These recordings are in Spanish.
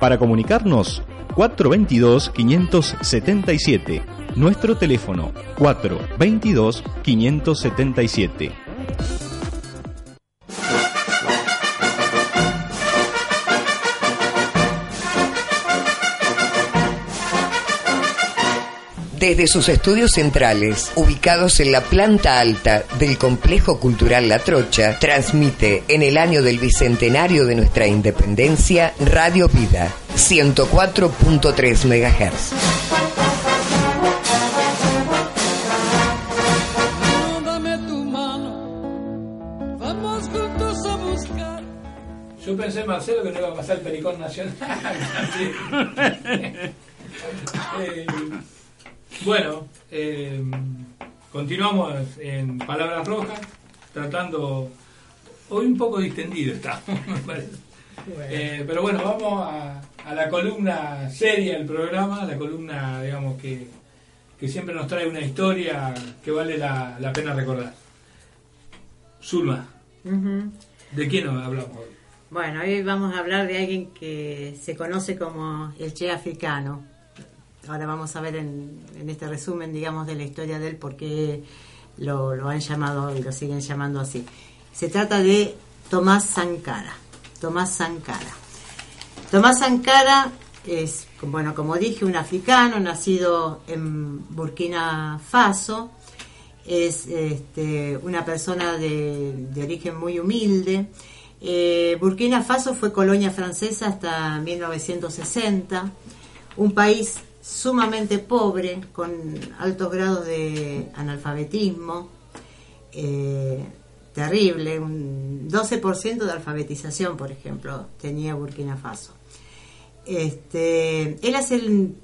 Para comunicarnos, 422-577. Nuestro teléfono, 422-577. Desde sus estudios centrales, ubicados en la planta alta del Complejo Cultural La Trocha, transmite en el año del bicentenario de nuestra independencia Radio Vida, 104.3 MHz. Yo pensé, Marcelo, que no iba a pasar el Pericón Nacional. Bueno, eh, continuamos en Palabras Rojas, tratando, hoy un poco distendido estamos, me parece. Eh, pero bueno, vamos a, la columna seria del programa, la columna, digamos, que, siempre nos trae una historia que vale la, pena recordar. Zulma, ¿de quién hablamos hoy? Bueno, hoy vamos a hablar de alguien que se conoce como el Che africano ahora vamos a ver en, este resumen, digamos, de la historia de él, por qué lo, han llamado y lo siguen llamando así. Se trata de Tomás Sankara. Tomás Sankara. Tomás Sankara es, bueno, como dije, un africano nacido en Burkina Faso. Es este, una persona de, origen muy humilde. Eh, Burkina Faso fue colonia francesa hasta 1960, un país sumamente pobre, con altos grados de analfabetismo, eh, terrible, un 12% de alfabetización, por ejemplo, tenía Burkina Faso. Este, él el,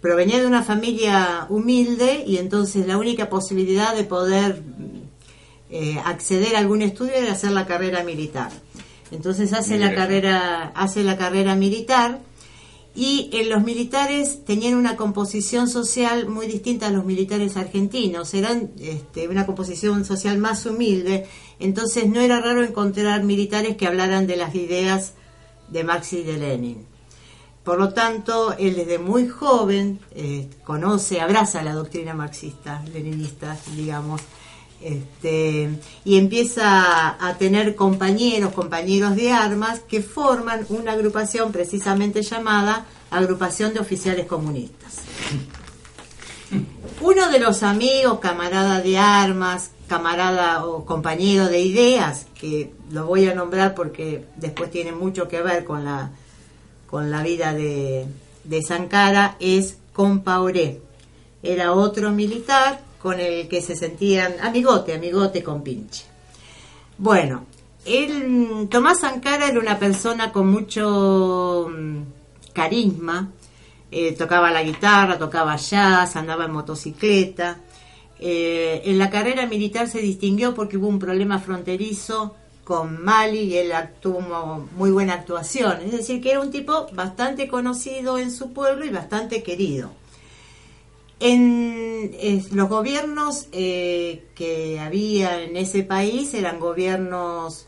provenía de una familia humilde y entonces la única posibilidad de poder eh, acceder a algún estudio era hacer la carrera militar. Entonces hace la carrera, hace la carrera militar y en los militares tenían una composición social muy distinta a los militares argentinos, eran este, una composición social más humilde, entonces no era raro encontrar militares que hablaran de las ideas de Marx y de Lenin. Por lo tanto, él desde muy joven eh, conoce, abraza la doctrina marxista, leninista, digamos, este, y empieza a tener compañeros, compañeros de armas que forman una agrupación precisamente llamada Agrupación de Oficiales Comunistas. Uno de los amigos, camarada de armas, camarada o compañero de ideas, que lo voy a nombrar porque después tiene mucho que ver con la, con la vida de, de Sankara, es Compaoré. Era otro militar con el que se sentían amigote, amigote con pinche. Bueno, él, Tomás Sankara era una persona con mucho mm, carisma, eh, tocaba la guitarra, tocaba jazz, andaba en motocicleta. Eh, en la carrera militar se distinguió porque hubo un problema fronterizo con Mali y él tuvo muy buena actuación. Es decir, que era un tipo bastante conocido en su pueblo y bastante querido. En los gobiernos eh, que había en ese país eran gobiernos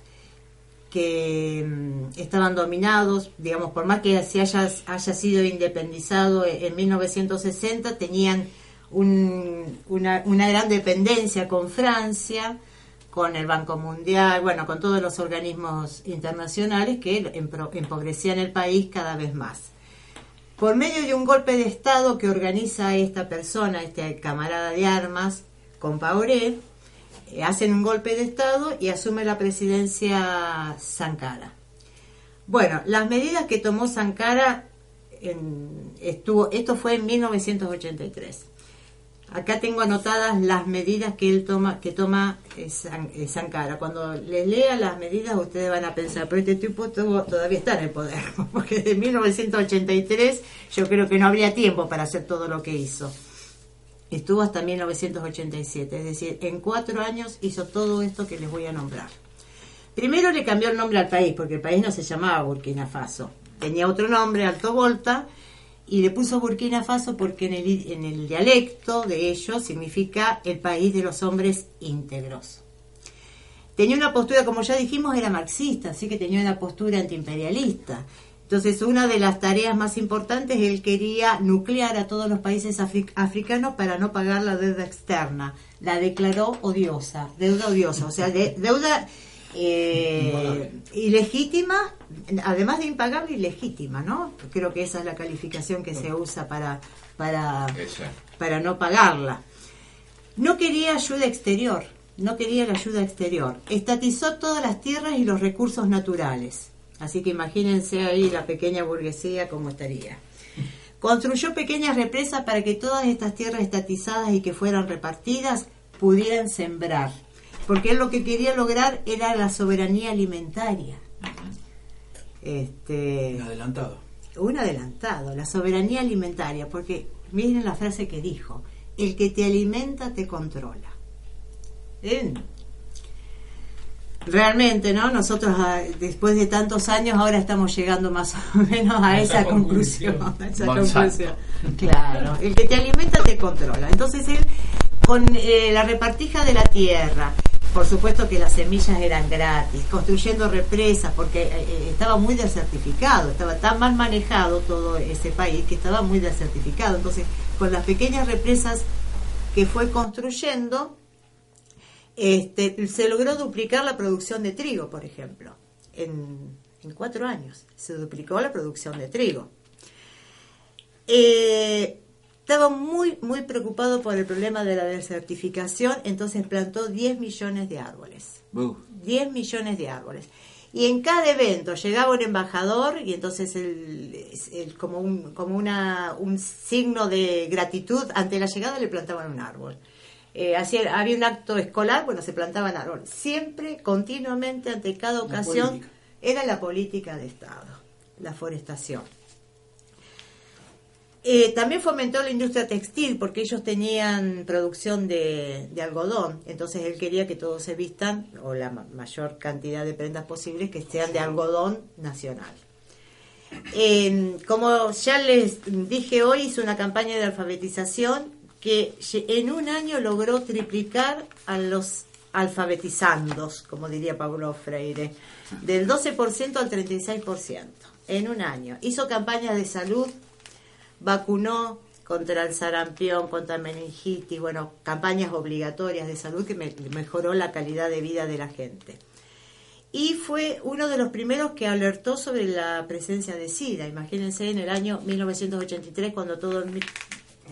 que mm, estaban dominados, digamos, por más que se haya, sido independizado en 1960, tenían una, una gran dependencia con Francia, con el Banco Mundial, bueno, con todos los organismos internacionales que empobrecían el país cada vez más por medio de un golpe de Estado que organiza esta persona, este camarada de armas, Compaoré, eh, hacen un golpe de Estado y asume la presidencia Sankara. Bueno, las medidas que tomó Sankara, estuvo, esto fue en 1983. Acá tengo anotadas las medidas que él toma, que toma eh, eh, Sankara. Cuando les lea las medidas ustedes van a pensar, pero este tipo todavía está en el poder, porque de 1983 yo creo que no habría tiempo para hacer todo lo que hizo. Estuvo hasta 1987, es decir, en cuatro años hizo todo esto que les voy a nombrar. Primero le cambió el nombre al país, porque el país no se llamaba Burkina Faso, tenía otro nombre, Alto Volta, y le puso Burkina Faso porque en el, en el dialecto de ellos significa el país de los hombres íntegros. Tenía una postura, como ya dijimos, era marxista, así que tenía una postura antiimperialista. Entonces, una de las tareas más importantes, él quería nuclear a todos los países africanos para no pagar la deuda externa. La declaró odiosa, deuda odiosa, o sea, deuda eh, ilegítima, además de impagable, ilegítima, ¿no? Creo que esa es la calificación que se usa para, para, para no pagarla. No quería ayuda exterior, no quería la ayuda exterior. Estatizó todas las tierras y los recursos naturales Así que imagínense ahí la pequeña burguesía cómo estaría. Construyó pequeñas represas para que todas estas tierras estatizadas y que fueran repartidas pudieran sembrar. Porque él lo que quería lograr era la soberanía alimentaria. Este, un adelantado. Un adelantado, la soberanía alimentaria. Porque miren la frase que dijo, el que te alimenta te controla. ¿Eh? Realmente, ¿no? Nosotros ah, después de tantos años ahora estamos llegando más o menos a esa, conclusión. Claro, el que te alimenta te controla. Entonces él, con eh, la repartija de la tierra, por supuesto que las semillas eran gratis, construyendo represas, porque eh, eh, estaba muy desertificado, estaba tan mal manejado todo ese país que estaba muy desertificado. Entonces, con las pequeñas represas que fue construyendo, este, se logró duplicar la producción de trigo, por ejemplo, en, cuatro años. Se duplicó la producción de trigo. Eh, estaba muy, muy preocupado por el problema de la desertificación, entonces plantó 10 millones de árboles. 10 millones de árboles. Y en cada evento llegaba un embajador y entonces el, como, un, como una, un signo de gratitud ante la llegada le plantaban un árbol eh, había un acto escolar, bueno, se plantaban árboles. Siempre, continuamente, ante cada ocasión, era la política de Estado, la forestación. Eh, también fomentó la industria textil porque ellos tenían producción de, algodón, entonces él quería que todos se vistan, o la mayor cantidad de prendas posibles, que sean de algodón nacional. como ya les dije hoy, hizo una campaña de alfabetización que en un año logró triplicar a los alfabetizandos, como diría Pablo Freire, del 12% al 36%, en un año. Hizo campañas de salud, vacunó contra el sarampión, contra meningitis, bueno, campañas obligatorias de salud que mejoró la calidad de vida de la gente. Y fue uno de los primeros que alertó sobre la presencia de SIDA. Imagínense en el año 1983, cuando todo el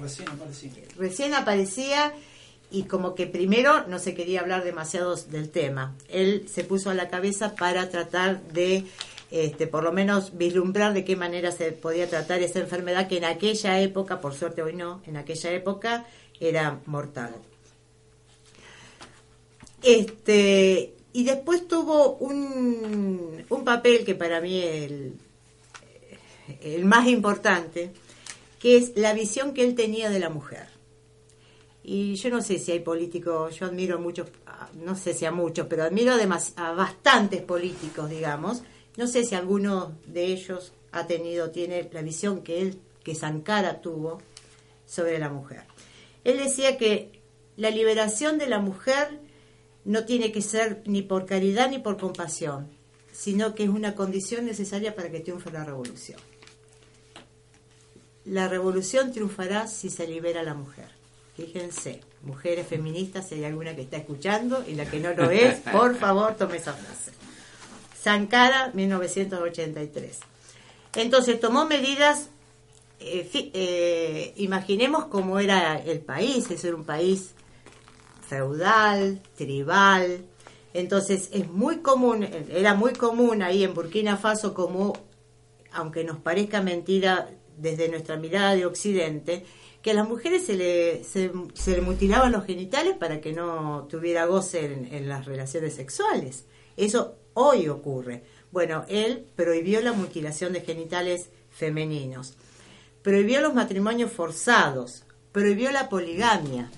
Recién aparecía. Recién aparecía y como que primero no se quería hablar demasiado del tema. Él se puso a la cabeza para tratar de, este, por lo menos, vislumbrar de qué manera se podía tratar esa enfermedad que en aquella época, por suerte hoy no, en aquella época era mortal. Este, y después tuvo un, un papel que para mí el, el más importante, que es la visión que él tenía de la mujer. Y yo no sé si hay políticos, yo admiro muchos, no sé si a muchos, pero admiro a bastantes políticos, digamos. No sé si alguno de ellos ha tenido, tiene la visión que él, que Sankara tuvo sobre la mujer. Él decía que la liberación de la mujer no tiene que ser ni por caridad ni por compasión, sino que es una condición necesaria para que triunfe la revolución la revolución triunfará si se libera la mujer. Fíjense, mujeres feministas, si hay alguna que está escuchando y la que no lo es, por favor tome esa frase. Sankara, 1983. Entonces tomó medidas, eh, eh, imaginemos cómo era el país, es un país feudal, tribal, entonces es muy común, era muy común ahí en Burkina Faso como, aunque nos parezca mentira, desde nuestra mirada de Occidente, que a las mujeres se le, se, le mutilaban los genitales para que no tuviera goce en, las relaciones sexuales. Eso hoy ocurre. Bueno, él prohibió la mutilación de genitales femeninos, prohibió los matrimonios forzados, prohibió la poligamia.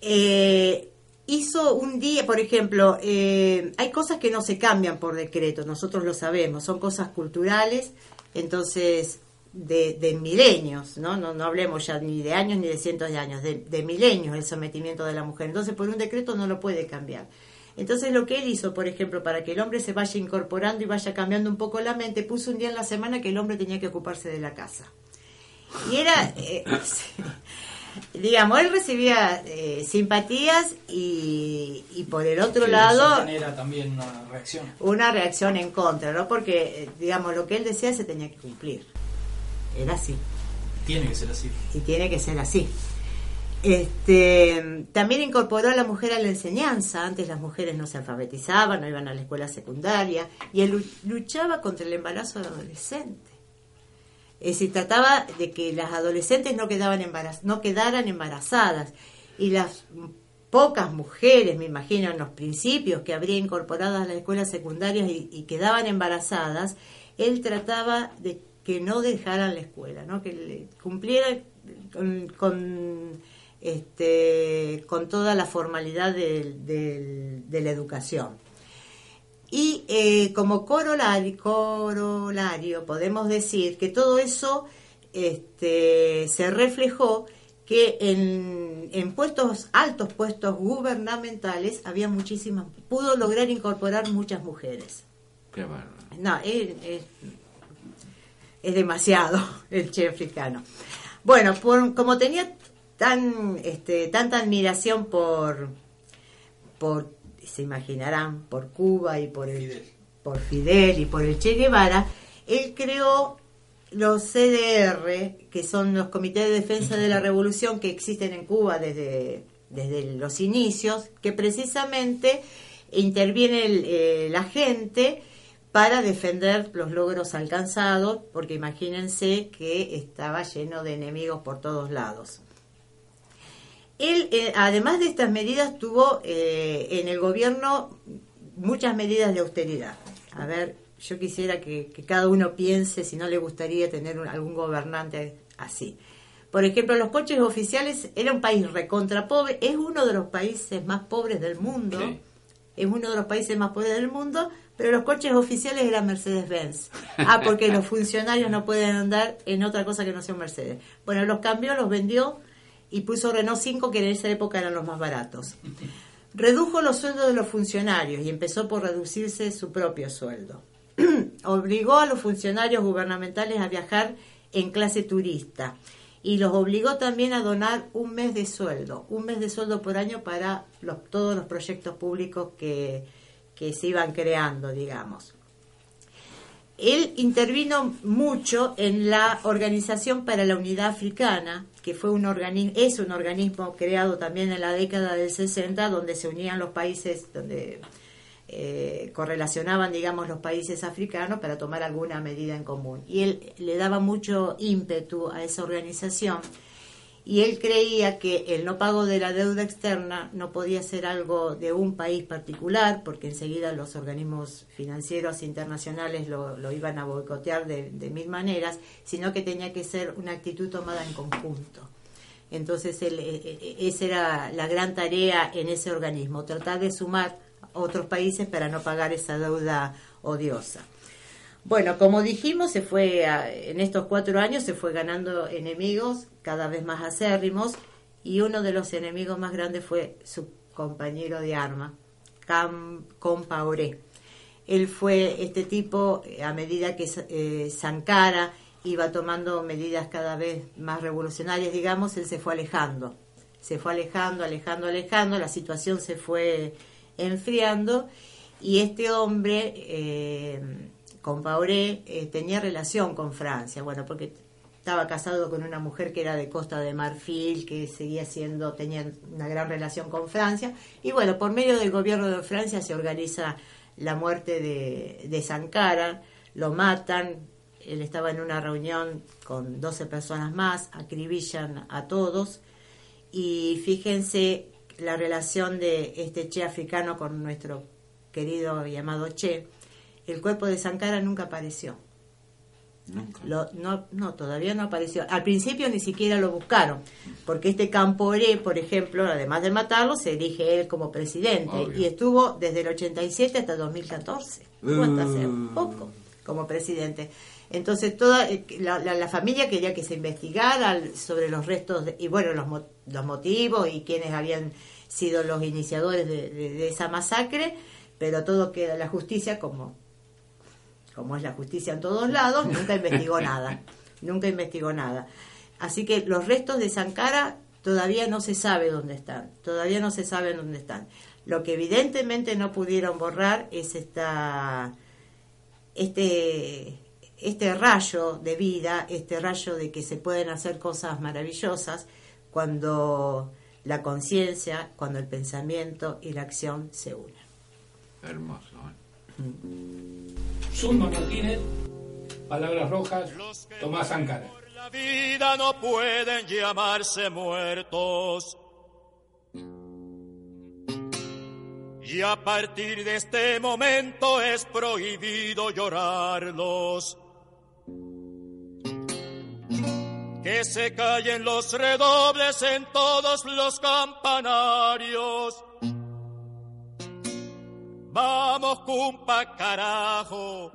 Eh, hizo un día, por ejemplo, eh, hay cosas que no se cambian por decreto, nosotros lo sabemos, son cosas culturales, entonces, de, milenios, ¿no? ¿no? No hablemos ya ni de años ni de cientos de años, de, milenios el sometimiento de la mujer. Entonces, por un decreto no lo puede cambiar. Entonces lo que él hizo, por ejemplo, para que el hombre se vaya incorporando y vaya cambiando un poco la mente, puso un día en la semana que el hombre tenía que ocuparse de la casa. Y era, eh, digamos, él recibía eh, simpatías y, y por el otro lado Era también una reacción. una reacción en contra, ¿no? Porque, eh, digamos, lo que él decía se tenía que cumplir. Era así Tiene que ser así. y tiene que ser así. Este, también incorporó a la mujer a la enseñanza. Antes las mujeres no se alfabetizaban, no iban a la escuela secundaria. Y él lu- luchaba contra el embarazo de adolescentes. Es decir, trataba de que las adolescentes no, quedaban embaraz- no quedaran embarazadas. Y las pocas mujeres, me imagino, en los principios que habría incorporado a las escuelas secundarias y, quedaban embarazadas, él trataba de que no dejaran la escuela, ¿no? que le cumpliera con, con, este, con toda la formalidad del- de la educación. Y eh, como corolario, corolario, podemos decir que todo eso este, se reflejó que en, en puestos, altos puestos gubernamentales había muchísimas, pudo lograr incorporar muchas mujeres. Qué bárbaro. No, es, es- es demasiado el che africano. Bueno, por- como tenía tan este, tanta admiración por, por, se imaginarán, por Cuba y por el, Fidel. por Fidel y por el Che Guevara, él creó los CDR, que son los comités de defensa de la revolución que existen en Cuba desde, desde los inicios, que precisamente interviene el- eh, la gente para defender los logros alcanzados, porque imagínense que estaba lleno de enemigos por todos lados. Él, eh, además de estas medidas, tuvo eh, en el gobierno muchas medidas de austeridad. A ver, yo quisiera que, que cada uno piense si no le gustaría tener un- algún gobernante así. Por ejemplo, los coches oficiales era un país recontra pobre, es uno de los países más pobres del mundo, Sí. es uno de los países más pobres del mundo, pero los coches oficiales eran Mercedes-Benz. Ah, porque los funcionarios no pueden andar en otra cosa que no sea un Mercedes. Bueno, los cambió, los vendió y puso Renault 5, que en esa época eran los más baratos. Redujo los sueldos de los funcionarios y empezó por reducirse su propio sueldo. obligó a los funcionarios gubernamentales a viajar en clase turista y los obligó también a donar un mes de sueldo, un mes de sueldo por año para los- todos los proyectos públicos que, que se iban creando, digamos. Él intervino mucho en la Organización para la Unidad Africana, que fue un organismo, es un organismo creado también en la década del 60, donde se unían los países, donde eh, correlacionaban, digamos, los países africanos para tomar alguna medida en común. Y él le daba mucho ímpetu a esa organización y él creía que el no pago de la deuda externa no podía ser algo de un país particular, porque enseguida los organismos financieros internacionales lo, iban a boicotear de, mil maneras, sino que tenía que ser una actitud tomada en conjunto. Entonces, él, eh, eh, esa era la gran tarea en ese organismo, tratar de sumar otros países para no pagar esa deuda odiosa. Bueno, como dijimos, se fue en estos cuatro años se fue ganando enemigos cada vez más acérrimos y uno de los enemigos más grandes fue su compañero de arma, Cam Compaoré. Él fue este tipo, eh, a medida que eh, iba tomando medidas cada vez más revolucionarias, digamos, él se fue alejando. Se fue alejando, alejando, alejando, la situación se fue enfriando y este hombre, eh, Compaoré, eh, tenía relación con Francia, bueno, porque estaba casado con una mujer que era de Costa de Marfil, que seguía siendo, tenía una gran relación con Francia, y bueno, por medio del gobierno de Francia se organiza la muerte de, de Sankara, lo matan, él estaba en una reunión con 12 personas más, acribillan a todos, y fíjense la relación de este Che africano con nuestro querido y amado Che, el cuerpo de Sankara nunca apareció. Nunca. Lo- no, no, todavía no apareció. Al principio ni siquiera lo buscaron, porque este Camporé, por ejemplo, además de matarlo, se elige él como presidente Obvio. y estuvo desde el 87 hasta 2014, Estuvo hasta hace Uh. poco como presidente. Entonces toda eh, la, la- la familia quería que se investigara sobre los restos de- y bueno los, los motivos y quienes habían sido los iniciadores de, de- de esa masacre, pero todo queda la justicia como como es la justicia en todos lados, nunca investigó nada, nunca investigó nada. Así que los restos de Sankara todavía no se sabe dónde están, todavía no se sabe dónde están. Lo que evidentemente no pudieron borrar es esta, este, este rayo de vida, este rayo de que se pueden hacer cosas maravillosas cuando la conciencia, cuando el pensamiento y la acción se unen. Hermoso. ¿eh? Zulma Martínez, Palabras Rojas, Tomás Sankara. La vida no pueden llamarse muertos. Y a partir de este momento es prohibido llorarlos. Que se callen los redobles en todos los campanarios. Vamos, cumpa, carajo.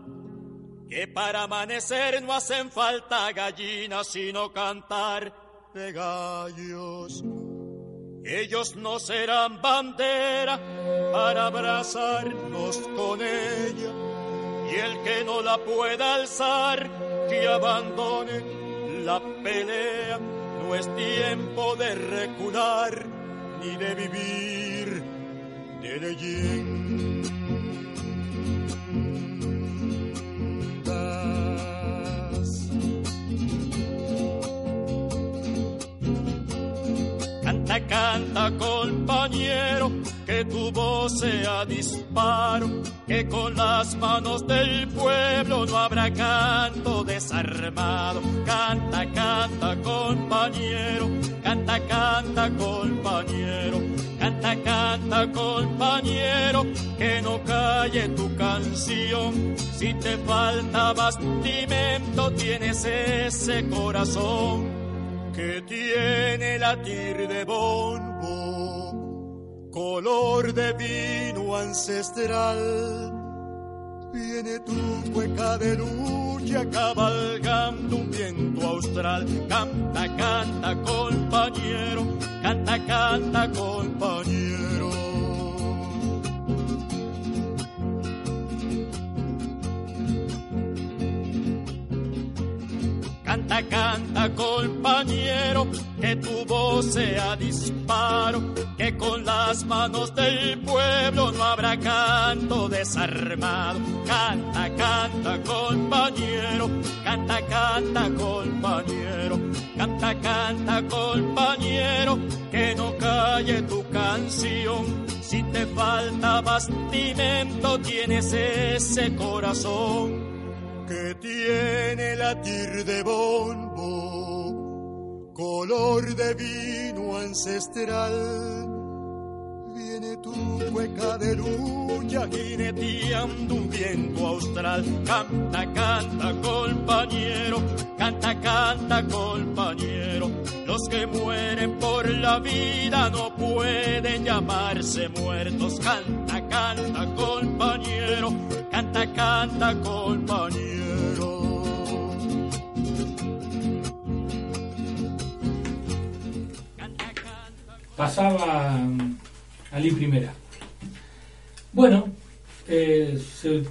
Que para amanecer no hacen falta gallinas, sino cantar de gallos. Ellos no serán bandera para abrazarnos con ella. Y el que no la pueda alzar, que abandone la pelea. No es tiempo de recular ni de vivir Canta, canta, compañero, que tu voz sea disparo, que con las manos del pueblo no habrá canto desarmado. Canta, canta, compañero, canta, canta, compañero, canta, compañero, que no calle tu canción. Si te falta bastimento, tienes ese corazón que tiene latir de bombo, color de vino ancestral. Viene tu cueca de lucha cabalgando un viento austral. Canta, canta, compañero, canta, canta, compañero. Canta, canta, compañero, que tu voz sea disparo, que con las manos del pueblo no habrá canto desarmado. Canta, canta, compañero, canta, canta, compañero, canta, canta, compañero, que no calle tu canción. Si te falta bastimento, tienes ese corazón que tiene latir de bombo, color de vino ancestral. Viene tu cueca de lucha jineteando un viento austral. Canta, canta, compañero, canta, canta, compañero. Los que mueren por la vida no pueden llamarse muertos. Canta, canta, compañero, canta, canta, compañero. Pasaba mm, Ali Primera. Bueno, eh, se